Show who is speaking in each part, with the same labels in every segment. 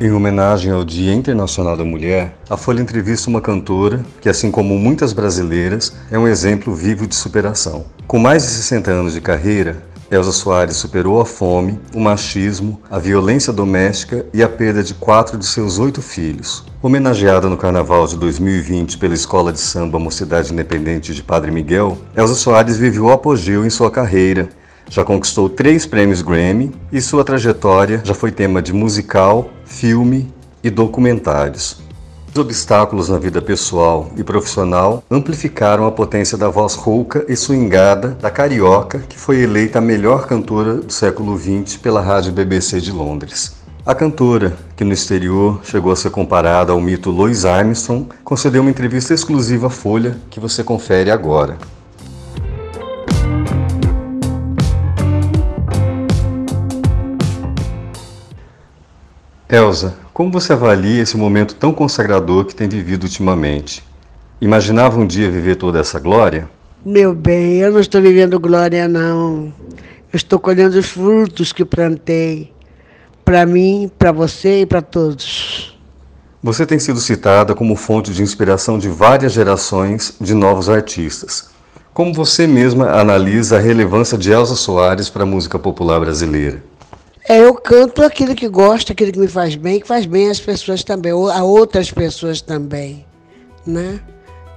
Speaker 1: Em homenagem ao Dia Internacional da Mulher, a Folha entrevista uma cantora que, assim como muitas brasileiras, é um exemplo vivo de superação. Com mais de 60 anos de carreira, Elza Soares superou a fome, o machismo, a violência doméstica e a perda de quatro de seus oito filhos. Homenageada no Carnaval de 2020 pela Escola de Samba Mocidade Independente de Padre Miguel, Elza Soares viveu o apogeu em sua carreira. Já conquistou três prêmios Grammy e sua trajetória já foi tema de musical, filme e documentários. Os obstáculos na vida pessoal e profissional amplificaram a potência da voz rouca e swingada da carioca, que foi eleita a melhor cantora do século XX pela rádio BBC de Londres. A cantora, que no exterior chegou a ser comparada ao mito Louis Armstrong, concedeu uma entrevista exclusiva à Folha que você confere agora. Elsa, como você avalia esse momento tão consagrador que tem vivido ultimamente? Imaginava um dia viver toda essa glória?
Speaker 2: Meu bem, eu não estou vivendo glória, não. Eu estou colhendo os frutos que plantei. Para mim, para você e para todos.
Speaker 1: Você tem sido citada como fonte de inspiração de várias gerações de novos artistas. Como você mesma analisa a relevância de Elza Soares para a música popular brasileira?
Speaker 2: É, eu canto aquilo que gosto, aquilo que me faz bem, que faz bem às pessoas também, a outras pessoas também, né?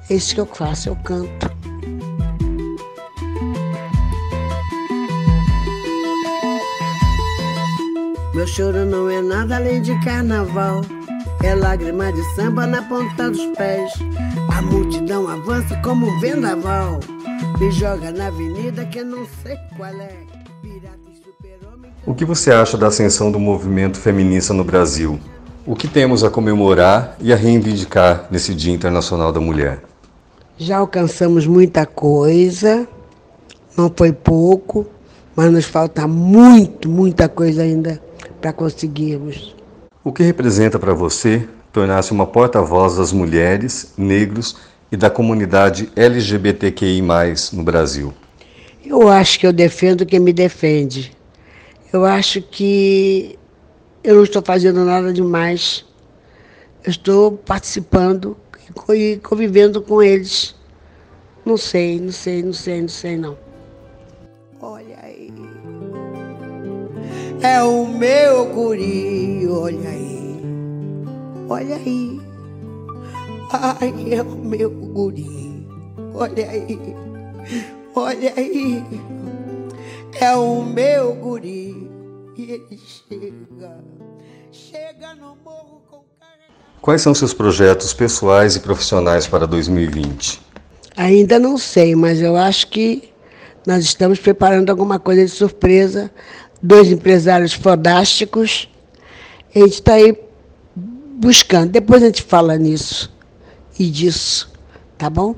Speaker 2: É isso que eu faço, eu canto. Meu choro não é nada além de carnaval. É lágrima de samba na ponta dos pés. A multidão avança como um vendaval. Me joga na avenida que não sei qual é.
Speaker 1: O que você acha da ascensão do movimento feminista no Brasil? O que temos a comemorar e a reivindicar nesse Dia Internacional da Mulher?
Speaker 2: Já alcançamos muita coisa, não foi pouco, mas nos falta muito, muita coisa ainda para conseguirmos.
Speaker 1: O que representa para você tornar-se uma porta-voz das mulheres, negros e da comunidade LGBTQI+, no Brasil?
Speaker 2: Eu acho que eu defendo quem me defende. Eu acho que eu não estou fazendo nada demais. Eu estou participando e convivendo com eles. Não sei, não sei, não sei, não sei não. Olha aí. É o meu guri, olha aí. Olha aí. Ai, é o meu guri. Olha aí. Olha aí. É o meu guri e ele chega, chega no morro com
Speaker 1: Quais são seus projetos pessoais e profissionais para 2020?
Speaker 2: Ainda não sei, mas eu acho que nós estamos preparando alguma coisa de surpresa. Dois empresários fodásticos. A gente está aí buscando. Depois a gente fala nisso e disso, tá bom?